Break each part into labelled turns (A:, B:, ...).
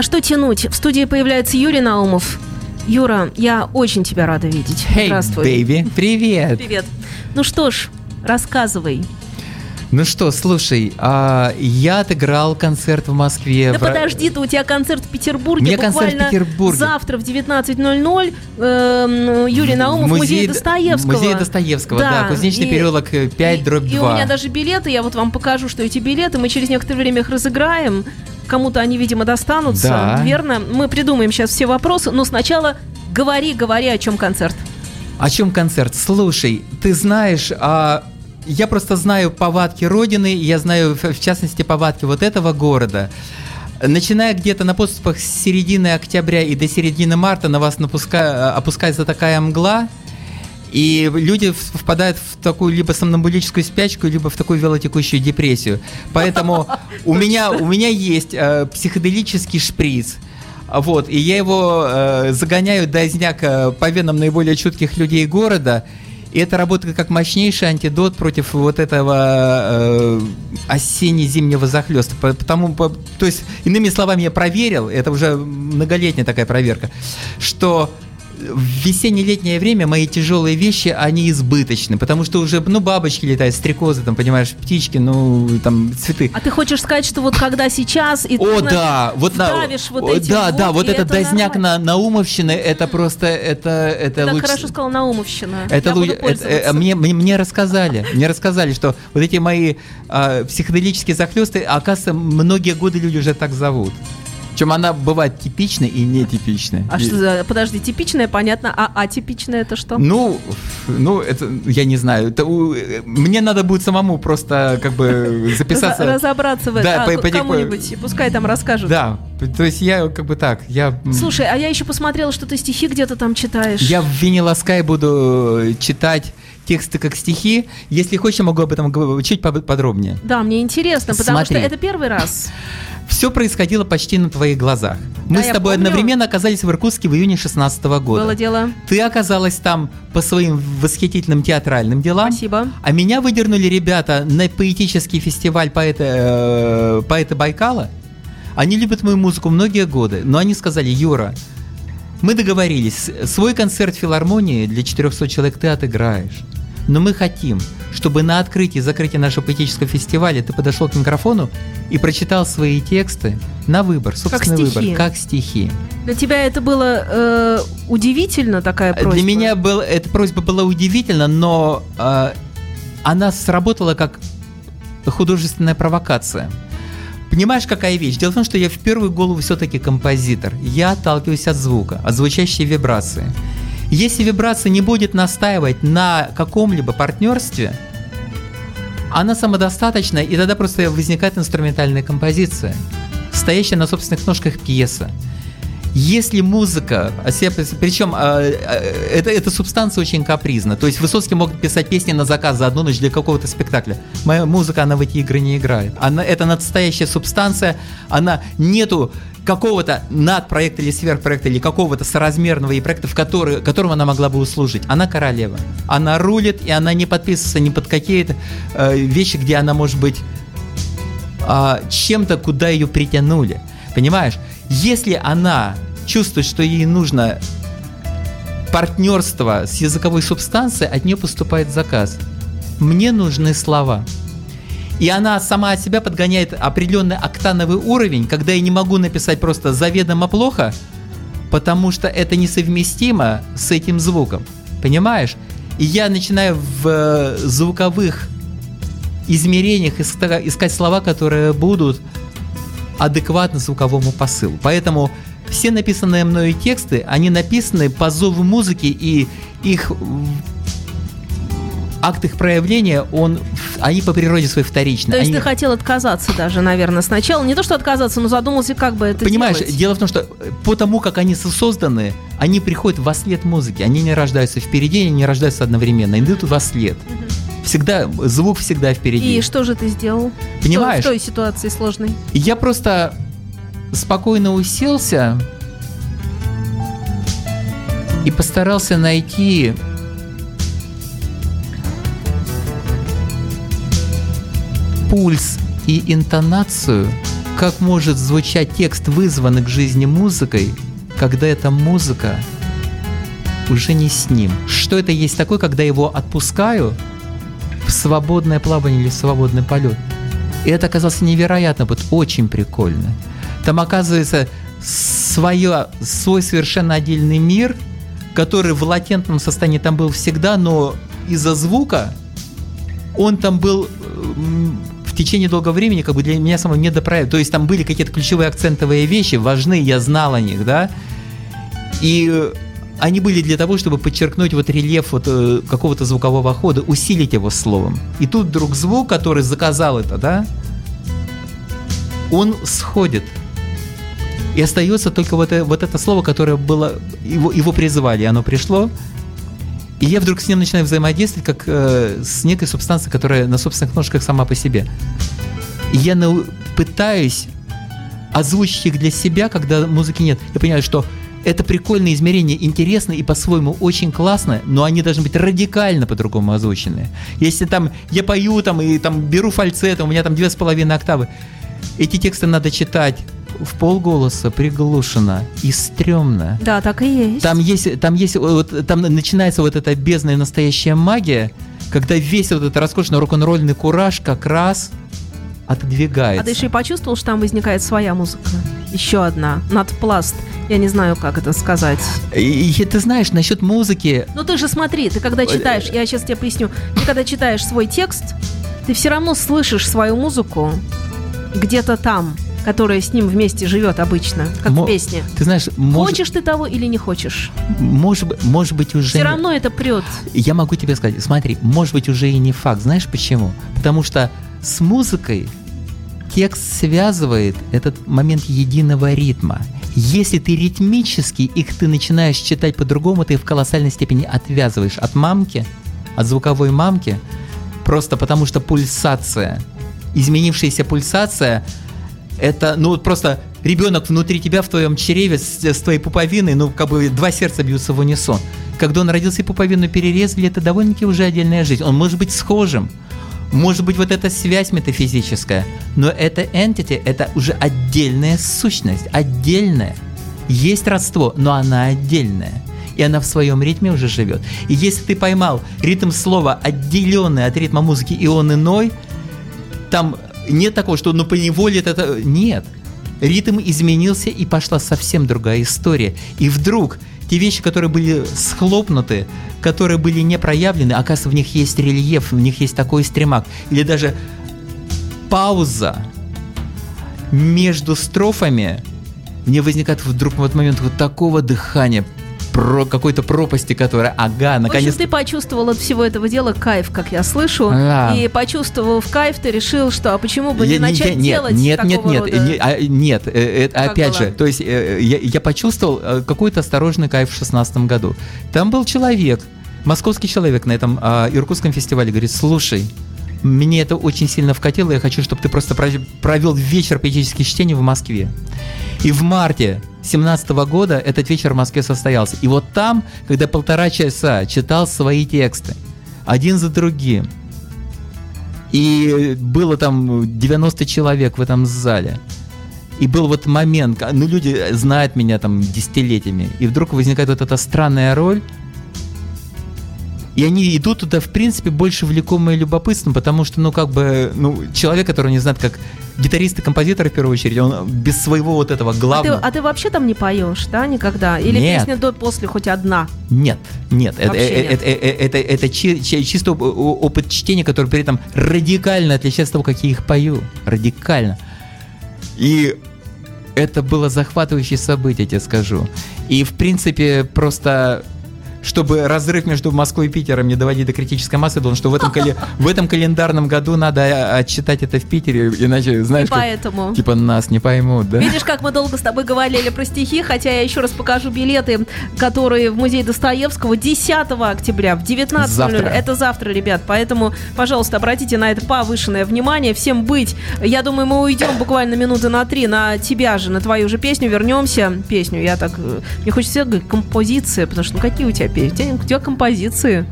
A: А что тянуть? В студии появляется Юрий Наумов. Юра, я очень тебя рада видеть.
B: Hey,
A: Здравствуй.
B: baby. Привет.
A: Привет. Ну что ж, рассказывай.
B: Ну что, слушай, а, я отыграл концерт в Москве.
A: Да
B: в...
A: подожди, ты, у тебя концерт в Петербурге.
B: У меня концерт в Петербурге.
A: Завтра в 19.00 эм, Юрий Наумов,
B: в
A: музей,
B: музее-
A: Достоевского.
B: Музей Достоевского, да, Кузнечный
A: и-
B: переулок 5, дробь
A: и,
B: 2.
A: И у меня даже билеты, я вот вам покажу, что эти билеты, мы через некоторое время их разыграем. Кому-то они, видимо, достанутся.
B: Да.
A: Верно? Мы придумаем сейчас все вопросы, но сначала говори, говори, о чем концерт.
B: О чем концерт? Слушай, ты знаешь, а, я просто знаю повадки Родины, я знаю, в частности, повадки вот этого города. Начиная где-то на подступах с середины октября и до середины марта на вас напуска- опускается такая мгла, и люди впадают в такую либо сомнамбулическую спячку, либо в такую велотекущую депрессию. Поэтому у меня, у меня есть э, психоделический шприц. Вот, и я его э, загоняю дозняк э, по венам наиболее чутких людей города. И это работает как мощнейший антидот против вот этого э, осенне-зимнего захлеста. По- Потому, по- то есть, иными словами, я проверил, это уже многолетняя такая проверка, что в весенне-летнее время мои тяжелые вещи, они избыточны, потому что уже, ну, бабочки летают, стрекозы, там, понимаешь, птички, ну, там, цветы.
A: А ты хочешь сказать, что вот когда сейчас... И ты,
B: О,
A: знаешь,
B: да, вот на,
A: вот
B: о,
A: эти
B: да, да, вот этот
A: это
B: дозняк на Наумовщины, это просто, это, это лучше.
A: хорошо сказал Наумовщина.
B: Это, лу- это- э, мне, мне, мне рассказали, мне рассказали, что вот эти мои а, психоделические захлесты, оказывается, многие годы люди уже так зовут. Причем она бывает типичной и нетипичной.
A: А
B: И-
A: что за... Подожди, типичное, понятно, а атипичное это что?
B: Ну, ну, это, я не знаю, это у- э, мне надо будет самому просто как бы записаться.
A: Разобраться в этом.
B: Да,
A: А,
B: по-
A: кому-нибудь, пускай там расскажут.
B: Да, то есть я как бы так, я...
A: Слушай, а я еще посмотрела, что ты стихи где-то там читаешь.
B: Я в Скай буду э, читать тексты как стихи. Если хочешь, я могу об этом чуть подробнее.
A: Да, мне интересно, потому
B: Смотри.
A: что это первый раз.
B: Все происходило почти на твоих глазах. Мы
A: Да,
B: с тобой одновременно оказались в Иркутске в июне 16 года.
A: Было дело.
B: Ты оказалась там по своим восхитительным театральным делам.
A: Спасибо.
B: А меня выдернули ребята на поэтический фестиваль поэта, э, поэта Байкала. Они любят мою музыку многие годы, но они сказали, Юра, мы договорились, свой концерт филармонии для 400 человек ты отыграешь. Но мы хотим, чтобы на открытии и закрытии нашего поэтического фестиваля ты подошел к микрофону и прочитал свои тексты на выбор, собственный
A: стихи.
B: выбор, как стихи.
A: Для тебя это было э, удивительно, такая просьба?
B: Для меня был, эта просьба была удивительна, но э, она сработала как художественная провокация. Понимаешь, какая вещь? Дело в том, что я в первую голову все-таки композитор. Я отталкиваюсь от звука, от звучащей вибрации. Если вибрация не будет настаивать на каком-либо партнерстве, она самодостаточна, и тогда просто возникает инструментальная композиция, стоящая на собственных ножках пьеса. Если музыка, а причем а, а, это, эта субстанция очень капризна. То есть Высоцкий мог писать песни на заказ за одну ночь для какого-то спектакля. Моя музыка, она в эти игры не играет. Она, это настоящая субстанция, она нету какого-то надпроекта или сверхпроекта или какого-то соразмерного и проекта, в который, которому она могла бы услужить. Она королева. Она рулит, и она не подписывается ни под какие-то э, вещи, где она может быть а, чем-то, куда ее притянули. Понимаешь? Если она чувствует, что ей нужно партнерство с языковой субстанцией, от нее поступает заказ. Мне нужны слова. И она сама от себя подгоняет определенный октановый уровень, когда я не могу написать просто заведомо плохо, потому что это несовместимо с этим звуком. Понимаешь? И я начинаю в э, звуковых измерениях иска- искать слова, которые будут адекватны звуковому посылу. Поэтому все написанные мною тексты, они написаны по зову музыки, и их акт их проявления, он, они по природе своей вторичны.
A: То есть
B: Они-
A: ты хотел отказаться даже, наверное, сначала. Не то, что отказаться, но задумался, как бы это
B: Понимаешь,
A: делать.
B: дело в том, что э, по тому, как они созданы, они приходят во след музыки. Они не рождаются впереди, они не рождаются одновременно, они идут во след. Всегда, звук всегда впереди.
A: И что же ты сделал?
B: Понимаешь?
A: В той ситуации сложной.
B: Я просто спокойно уселся и постарался найти пульс и интонацию как может звучать текст, вызванный к жизни музыкой, когда эта музыка уже не с ним. Что это есть такое, когда его отпускаю свободное плавание или в свободный полет? И это оказалось невероятно, вот очень прикольно. Там оказывается свое, свой совершенно отдельный мир, который в латентном состоянии там был всегда, но из-за звука он там был в течение долгого времени как бы для меня самого недопроект. То есть там были какие-то ключевые акцентовые вещи, важны, я знал о них, да. И они были для того, чтобы подчеркнуть вот рельеф вот э, какого-то звукового хода, усилить его словом. И тут вдруг звук, который заказал это, да, он сходит. И остается только вот, это, вот это слово, которое было, его, его призывали, оно пришло. И я вдруг с ним начинаю взаимодействовать, как э, с некой субстанцией, которая на собственных ножках сама по себе. И я на, пытаюсь озвучить их для себя, когда музыки нет. Я понимаю, что это прикольное измерение, интересно и по-своему очень классно, но они должны быть радикально по-другому озвучены. Если там я пою там и там беру фальцет, у меня там две с половиной октавы, эти тексты надо читать в полголоса, приглушено и стрёмно.
A: Да, так и есть.
B: Там есть, там есть, вот, там начинается вот эта бездная настоящая магия, когда весь вот этот роскошный рок-н-ролльный кураж как раз отодвигается.
A: А ты еще и почувствовал, что там возникает своя музыка? Еще одна, надпласт. Я не знаю, как это сказать.
B: И, и ты знаешь, насчет музыки...
A: Ну ты же смотри, ты когда читаешь, я сейчас тебе поясню, ты когда читаешь свой текст, ты все равно слышишь свою музыку где-то там, которая с ним вместе живет обычно, как Мо- в песне.
B: Ты знаешь, может...
A: хочешь ты того или не хочешь?
B: Может, может быть уже.
A: Все равно это прет.
B: Я могу тебе сказать, смотри, может быть уже и не факт. Знаешь почему? Потому что с музыкой текст связывает этот момент единого ритма. Если ты ритмически их ты начинаешь читать по-другому, ты в колоссальной степени отвязываешь от мамки, от звуковой мамки, просто потому что пульсация, изменившаяся пульсация, это, ну, просто ребенок внутри тебя, в твоем чреве, с, с твоей пуповиной, ну, как бы два сердца бьются в унисон. Когда он родился и пуповину перерезали, это довольно-таки уже отдельная жизнь. Он может быть схожим, может быть, вот эта связь метафизическая, но это entity, это уже отдельная сущность, отдельная. Есть родство, но она отдельная. И она в своем ритме уже живет. И если ты поймал ритм слова, отделенный от ритма музыки, и он иной, там нет такого, что ну поневоле это... Нет. Ритм изменился, и пошла совсем другая история. И вдруг те вещи, которые были схлопнуты, которые были не проявлены, оказывается, в них есть рельеф, в них есть такой стремак. Или даже пауза между строфами, мне возникает вдруг в этот момент вот такого дыхания, про какой-то пропасти, которая, ага, наконец... В общем,
A: ты почувствовал от всего этого дела кайф, как я слышу, да. и почувствовав кайф, ты решил, что а почему бы не я, начать
B: нет,
A: делать
B: нет, нет, нет,
A: рода...
B: не, а, нет, э, э, опять было? же, то есть э, я, я почувствовал какой-то осторожный кайф в шестнадцатом году. Там был человек, московский человек на этом э, Иркутском фестивале, говорит, слушай, мне это очень сильно вкатило, я хочу, чтобы ты просто провел вечер поэтических чтений в Москве. И в марте 2017 года этот вечер в Москве состоялся. И вот там, когда полтора часа читал свои тексты, один за другим, и было там 90 человек в этом зале, и был вот момент, ну люди знают меня там десятилетиями, и вдруг возникает вот эта странная роль, и они идут туда, в принципе, больше влекомые любопытством, потому что, ну, как бы, ну, человек, который не знает, как гитарист и композитор, в первую очередь, он без своего вот этого главного...
A: А ты, а ты вообще там не поешь, да, никогда? Или
B: нет.
A: песня до после хоть одна?
B: Нет, нет. Это, нет. Это, это, это, это чисто опыт чтения, который при этом радикально отличается от того, как я их пою. Радикально. И это было захватывающее событие, я тебе скажу. И, в принципе, просто чтобы разрыв между Москвой и Питером не доводить до критической массы, потому что в этом, кали... в этом календарном году надо отчитать это в Питере, иначе, знаешь, и
A: поэтому.
B: Как, типа нас не поймут, да?
A: Видишь, как мы долго с тобой говорили про стихи, хотя я еще раз покажу билеты, которые в музей Достоевского 10 октября в 19
B: завтра.
A: Это завтра, ребят, поэтому, пожалуйста, обратите на это повышенное внимание. Всем быть. Я думаю, мы уйдем буквально минуты на три на тебя же, на твою же песню, вернемся. Песню, я так... Э, мне хочется говорить композиция, потому что ну какие у тебя петь. У тебя композиции.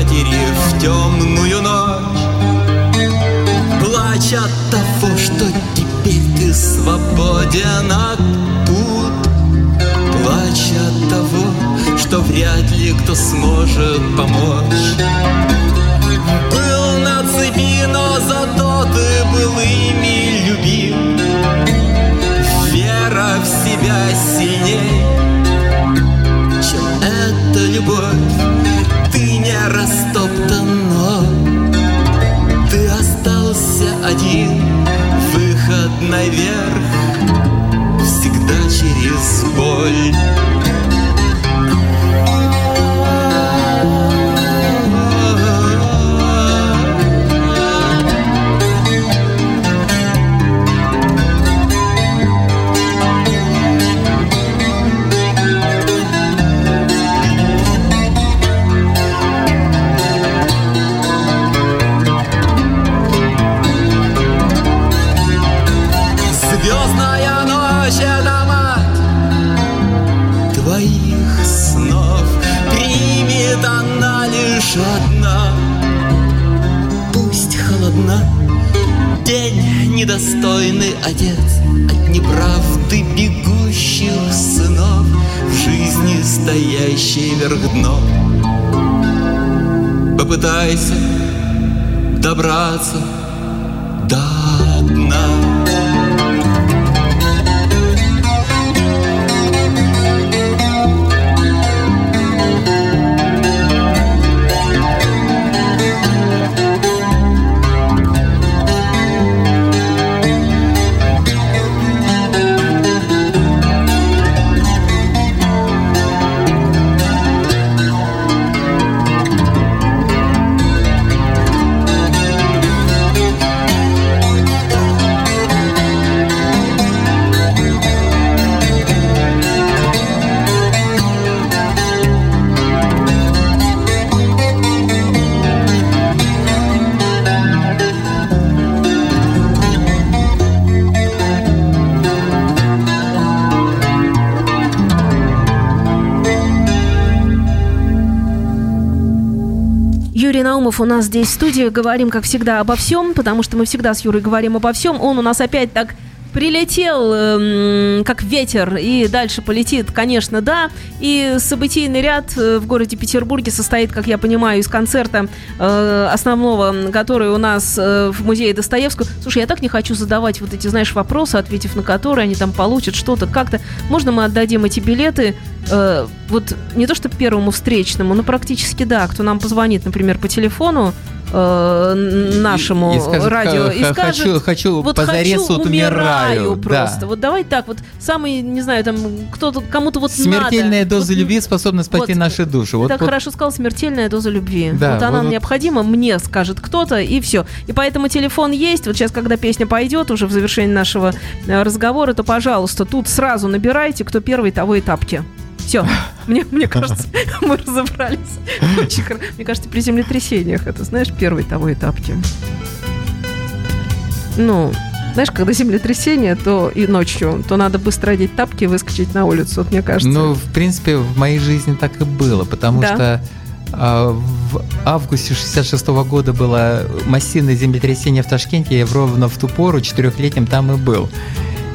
C: матерью через боль стоящей вверх дном Попытайся добраться
A: Наумов у нас здесь в студии. Говорим, как всегда, обо всем, потому что мы всегда с Юрой говорим обо всем. Он у нас опять так прилетел, эм, как ветер, и дальше полетит, конечно, да. И событийный ряд э, в городе Петербурге состоит, как я понимаю, из концерта э, основного, который у нас э, в музее Достоевского. Слушай, я так не хочу задавать вот эти, знаешь, вопросы, ответив на которые они там получат что-то как-то. Можно мы отдадим эти билеты э, вот не то что первому встречному, но практически да, кто нам позвонит, например, по телефону э, нашему
B: И- и скажет,
A: радио и скажет,
B: хочу- хочу,
A: вот
B: позарез
A: хочу,
B: вот
A: умираю
B: умираю,
A: просто.
B: да.
A: Вот давай так, вот самый, не знаю, там кто-то кому-то вот
B: Смертельная
A: надо.
B: доза
A: Вот
B: любви способна спасти
A: вот,
B: наши души. Вот,
A: так
B: вот
A: хорошо сказал, смертельная доза любви.
B: Да,
A: вот она
B: вот-
A: необходима, мне скажет кто-то, и все. И поэтому телефон есть. Вот сейчас, когда песня пойдет, уже в завершении нашего э, разговора, то, пожалуйста, тут сразу набирайте, кто первый, того и тапки. Все. Мне, мне кажется, мы разобрались. Очень хоро- Мне кажется, при землетрясениях это, знаешь, первый того и тапки. Ну, знаешь, когда землетрясение, то и ночью, то надо быстро одеть тапки и выскочить на улицу. Вот мне кажется.
B: Ну, в принципе, в моей жизни так и было, потому
A: Да.
B: что а, в августе 66 года было массивное землетрясение в Ташкенте, я ровно в ту пору, четырехлетним, там и был.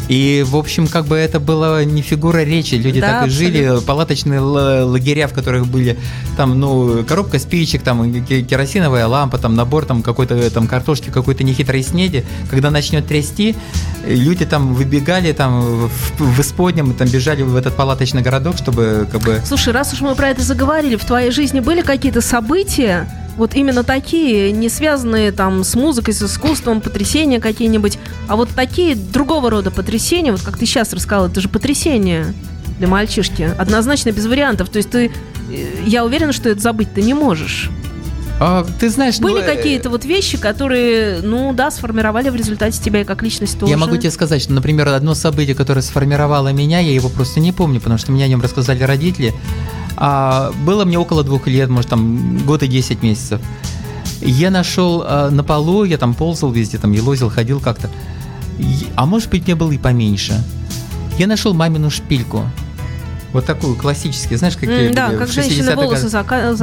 B: И, в общем, как бы это была не фигура речи, люди
A: Да,
B: так и жили, палаточные лагеря, в которых были там, ну, коробка спичек, там, ке- керосиновая лампа, там, набор там какой-то там картошки, какой-то нехитрой снеди. Когда начнет трясти, люди там выбегали там в, в исподнем, там бежали в этот палаточный городок, чтобы как бы...
A: Слушай, раз уж мы про это заговорили, в твоей жизни были какие-то события, вот именно такие, не связанные там с музыкой, с искусством, потрясения какие-нибудь, а вот такие другого рода потрясения, вот как ты сейчас рассказал, это же потрясение для мальчишки, однозначно без вариантов. То есть ты, э, я уверена, что это забыть ты не можешь.
B: А, ты знаешь, ну,
A: Были
B: э,
A: какие-то вот вещи, которые, ну да, сформировали в результате тебя и как личность тоже.
B: Я могу тебе сказать, что, например, одно событие, которое сформировало меня, я его просто не помню, потому что мне о нем рассказали родители. А, было мне около двух лет, может, там, год и 10 месяцев. Я нашел а, на полу, я там ползал везде, там, елозил, ходил как-то. А может быть, мне было и поменьше. Я нашел мамину шпильку. Вот такую классическую, знаешь, какие
A: М, да,
B: были
A: как женщины
B: 60-х
A: волосы закалывают.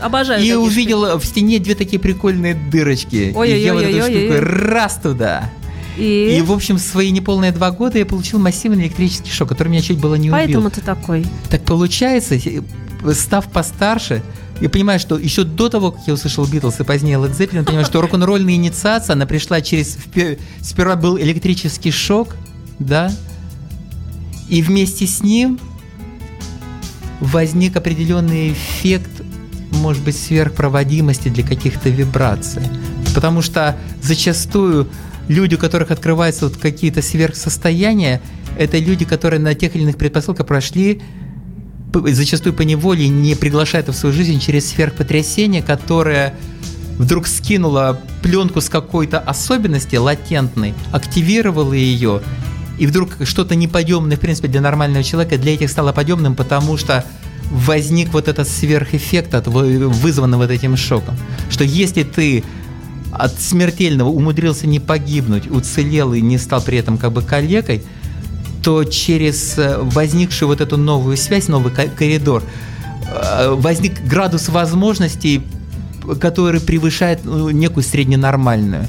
A: Обожаю
B: И увидел в стене две такие прикольные дырочки. И я вот эту
A: Ой-ой-ой-ой-ой.
B: штуку раз туда.
A: И,
B: И, в общем, свои неполные два года я получил массивный электрический шок, который меня чуть было не убил.
A: поэтому ты такой.
B: Так получается, э, став постарше, я понимаю, что еще до того, как я услышал Битлз и позднее Led Zeppelin, понимаю, что рок-н-ролльная инициация, она пришла через... Сперва был электрический шок, да, и вместе с ним возник определенный эффект, может быть, сверхпроводимости для каких-то вибраций. Потому что зачастую люди, у которых открываются вот какие-то сверхсостояния, это люди, которые на тех или иных предпосылках прошли зачастую по неволе не приглашает в свою жизнь через сверхпотрясение, которое вдруг скинуло пленку с какой-то особенности латентной, активировало ее, и вдруг что-то неподъемное, в принципе, для нормального человека, для этих стало подъемным, потому что возник вот этот сверхэффект, от, вы- вызванный вот этим шоком. Что если ты от смертельного умудрился не погибнуть, уцелел и не стал при этом как бы калекой, то через э, возникшую вот эту новую связь, новый ко- коридор, э, возник градус возможностей, который превышает ну, некую средненормальную.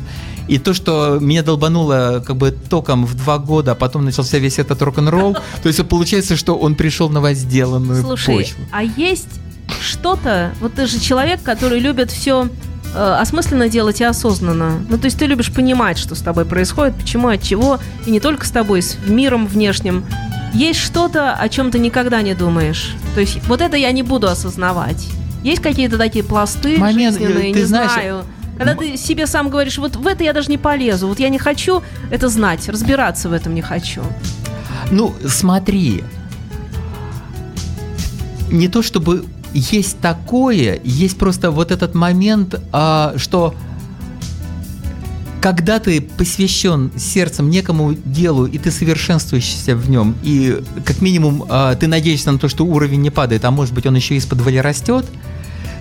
B: И то, что меня долбануло как бы током в два года, а потом начался весь этот рок-н-ролл, то есть получается, что он пришел на возделанную
A: Слушай,
B: почву.
A: а есть что-то, вот ты же человек, который любит все осмысленно делать и осознанно. Ну, то есть ты любишь понимать, что с тобой происходит, почему, от чего, и не только с тобой, с миром внешним. Есть что-то, о чем ты никогда не думаешь. То есть вот это я не буду осознавать. Есть какие-то такие пласты
B: Момент,
A: жизненные,
B: ты
A: не
B: знаешь,
A: знаю. Когда ты себе сам говоришь, вот в это я даже не полезу, вот я не хочу это знать, разбираться в этом не хочу.
B: Ну, смотри, не то чтобы есть такое, есть просто вот этот момент, а, что когда ты посвящен сердцем некому делу, и ты совершенствуешься в нем, и как минимум а, ты надеешься на то, что уровень не падает, а может быть он еще из-под растет,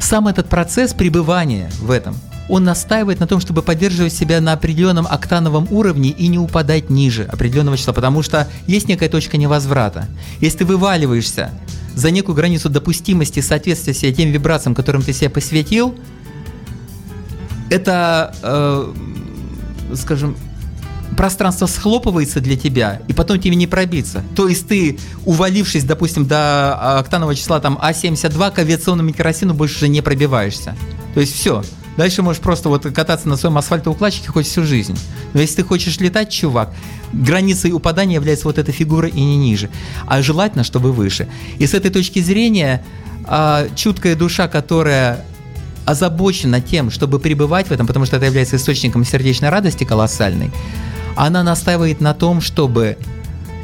B: сам этот процесс пребывания в этом, он настаивает на том, чтобы поддерживать себя на определенном октановом уровне и не упадать ниже определенного числа, потому что есть некая точка невозврата. Если ты вываливаешься за некую границу допустимости соответствия себе тем вибрациям, которым ты себя посвятил, это, э, скажем, пространство схлопывается для тебя, и потом тебе не пробиться. То есть ты, увалившись, допустим, до октанового числа там А72, к авиационному керосину больше уже не пробиваешься. То есть все. Дальше можешь просто вот кататься на своем асфальтоукладчике хоть всю жизнь. Но если ты хочешь летать, чувак, границей упадания является вот эта фигура и не ниже. А желательно, чтобы выше. И с этой точки зрения а, чуткая душа, которая озабочена тем, чтобы пребывать в этом, потому что это является источником сердечной радости колоссальной, она настаивает на том, чтобы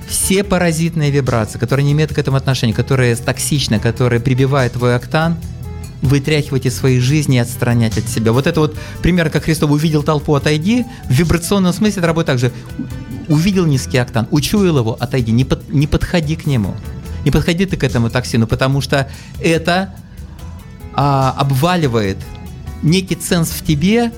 B: все паразитные вибрации, которые не имеют к этому отношения, которые токсичны, которые прибивают твой октан, вытряхивать из своей жизни и отстранять от себя. Вот это вот пример, как Христов увидел толпу, отойди. В вибрационном смысле это работает так же. Увидел низкий октан, учуял его, отойди, не, под, не подходи к нему. Не подходи ты к этому токсину, потому что это а, обваливает некий ценз в тебе,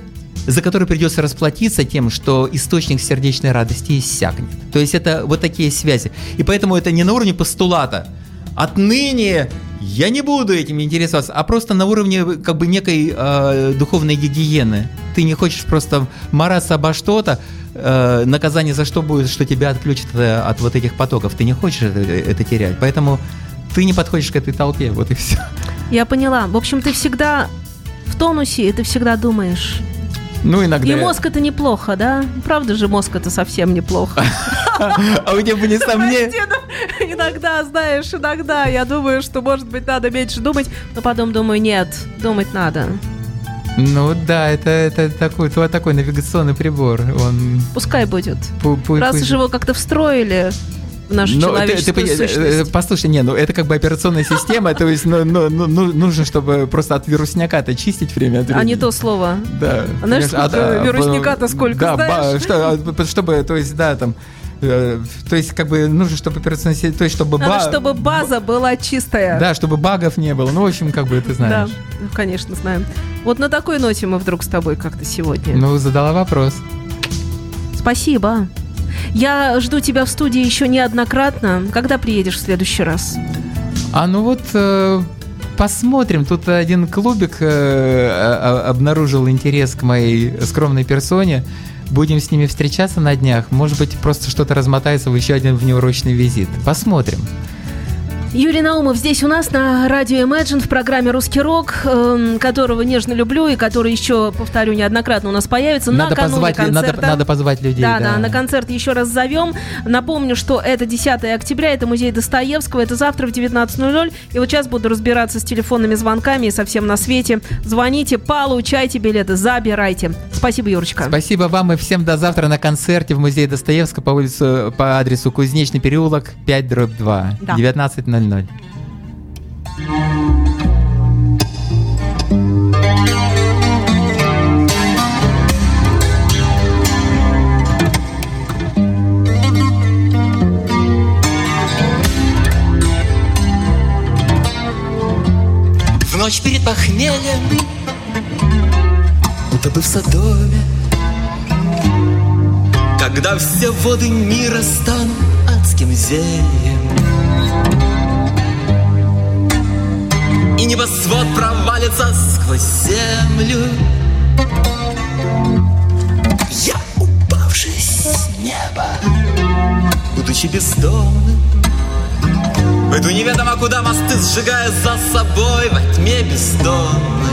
B: за который придется расплатиться тем, что источник сердечной радости иссякнет. То есть это вот такие связи. И поэтому это не на уровне постулата. Отныне я не буду этим интересоваться, а просто на уровне как бы некой э, духовной гигиены. Ты не хочешь просто мараться обо что-то, э, наказание за что будет, что тебя отключат э, от вот этих потоков. Ты не хочешь это, это терять, поэтому ты не подходишь к этой толпе, вот и все.
A: Я поняла. В общем, ты всегда в тонусе, и ты всегда думаешь.
B: Ну, иногда.
A: И мозг это неплохо, да? Правда же, мозг это совсем неплохо.
B: А у тебя были сомнения?
A: Иногда, знаешь, иногда я думаю, что, может быть, надо меньше думать, но потом думаю, нет, думать надо.
B: Ну да, это, это такой, твой такой навигационный прибор. Он
A: Пускай будет.
B: пу- пу-
A: Раз уж его как-то встроили в нашу
B: Ну, ты- ты
A: человеческую
B: пони- э,
A: сущность.
B: Послушай, не, ну это как бы операционная система, то есть ну, ну, ну, ну, нужно, чтобы просто от вирусняка-то чистить время от времени.
A: А не то слово.
B: Да.
A: А знаешь, сколько
B: да,
A: вирусняка-то сколько,
B: да, ба-
A: знаешь?
B: что, а, чтобы, то есть, да, там, э, то есть, как бы, нужно, чтобы операционная система, то есть, чтобы...
A: Надо,
B: ба-
A: чтобы база была чистая.
B: Да, чтобы багов не было. Ну, в общем, как бы, ты
A: Да,
B: знаешь.
A: ну, конечно, знаем. Вот на такой ноте мы вдруг с тобой как-то сегодня.
B: Ну, задала вопрос.
A: Спасибо. Я жду тебя в студии еще неоднократно. Когда приедешь в следующий раз?
B: А ну вот э, посмотрим. Тут один клубик э, обнаружил интерес к моей скромной персоне.
D: Будем с ними встречаться на днях. Может быть, просто что-то размотается в еще один внеурочный визит. Посмотрим.
A: Юрий Наумов здесь у нас на радио Imagine в программе «Русский рок», э, которого нежно люблю и который еще, повторю, неоднократно у нас появится
D: Надо, позвать,
A: концерта.
D: надо, надо позвать людей.
A: Да,
D: да,
A: да, на концерт еще раз зовем. Напомню, что это 10 октября, это музей Достоевского, это завтра в 19.00. И вот сейчас буду разбираться с телефонными звонками и совсем на свете. Звоните, получайте билеты, забирайте. Спасибо, Юрочка.
D: Спасибо вам и всем до завтра на концерте в музее Достоевского по улицу по адресу Кузнечный переулок 5 дробь 2
A: Да.
D: 19.00.
B: В ночь перед похмельем Утопы в Содоме Когда все воды мира станут адским зельем небосвод провалится сквозь землю. Я, упавший с неба Будучи бездомным. Пойду неведомо куда мосты сжигая за собой во тьме бездонной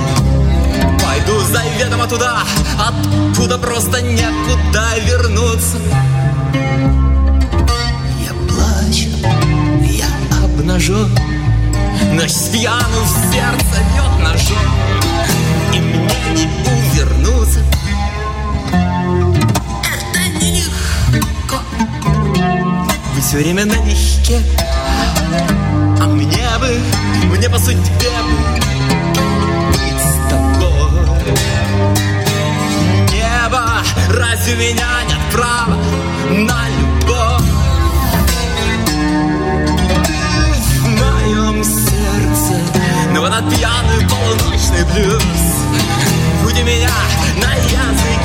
B: Пойду заведомо туда, откуда просто некуда вернуться. Я плачу, я обнажен Ночь пьяну в сердце бьет ножом И мне не увернуться Это нелегко Вы все время налегке а мне бы, мне по судьбе бы быть с тобой. Небо, разве меня нет права на любовь? Над пьяный полуночный блюз. Будь меня на языке.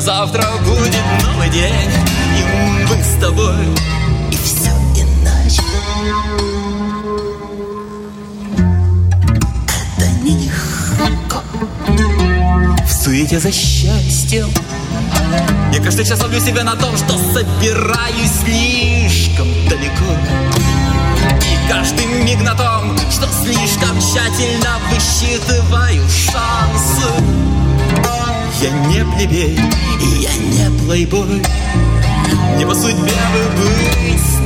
B: Но завтра будет новый день И мы с тобой. И все иначе. Это нелегко В суете за счастьем. Я каждый час ловлю себя на том, что собираюсь слишком далеко. И каждый миг на том, что слишком тщательно высчитываю шансы Я не плебей, я не плейбой. Не по судьбе бы быть